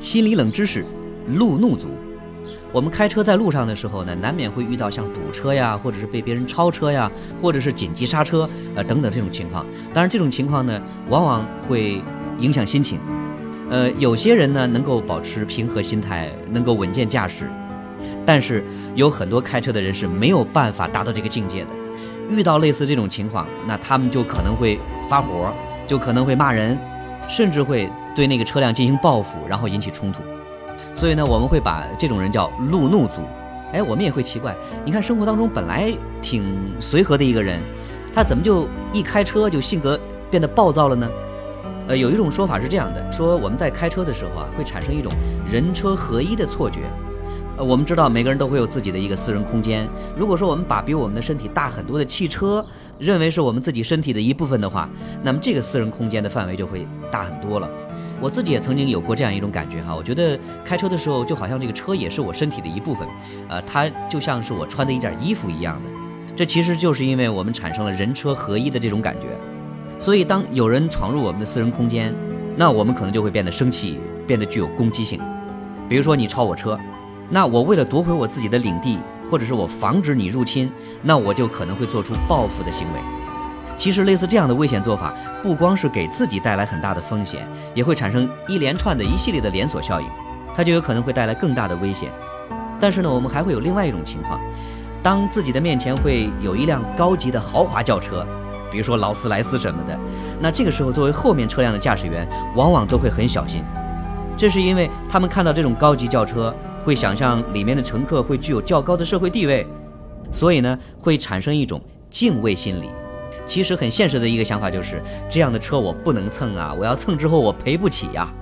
心理冷知识：路怒族。我们开车在路上的时候呢，难免会遇到像堵车呀，或者是被别人超车呀，或者是紧急刹车，呃等等这种情况。当然，这种情况呢，往往会影响心情。呃，有些人呢能够保持平和心态，能够稳健驾驶，但是有很多开车的人是没有办法达到这个境界的。遇到类似这种情况，那他们就可能会发火，就可能会骂人，甚至会对那个车辆进行报复，然后引起冲突。所以呢，我们会把这种人叫路怒族。哎，我们也会奇怪，你看生活当中本来挺随和的一个人，他怎么就一开车就性格变得暴躁了呢？呃，有一种说法是这样的，说我们在开车的时候啊，会产生一种人车合一的错觉。呃，我们知道每个人都会有自己的一个私人空间。如果说我们把比我们的身体大很多的汽车认为是我们自己身体的一部分的话，那么这个私人空间的范围就会大很多了。我自己也曾经有过这样一种感觉哈，我觉得开车的时候就好像这个车也是我身体的一部分，呃，它就像是我穿的一件衣服一样的。这其实就是因为我们产生了人车合一的这种感觉，所以当有人闯入我们的私人空间，那我们可能就会变得生气，变得具有攻击性。比如说你超我车，那我为了夺回我自己的领地，或者是我防止你入侵，那我就可能会做出报复的行为。其实，类似这样的危险做法，不光是给自己带来很大的风险，也会产生一连串的一系列的连锁效应，它就有可能会带来更大的危险。但是呢，我们还会有另外一种情况，当自己的面前会有一辆高级的豪华轿车，比如说劳斯莱斯什么的，那这个时候作为后面车辆的驾驶员，往往都会很小心。这是因为他们看到这种高级轿车，会想象里面的乘客会具有较高的社会地位，所以呢，会产生一种敬畏心理。其实很现实的一个想法就是，这样的车我不能蹭啊！我要蹭之后我赔不起呀。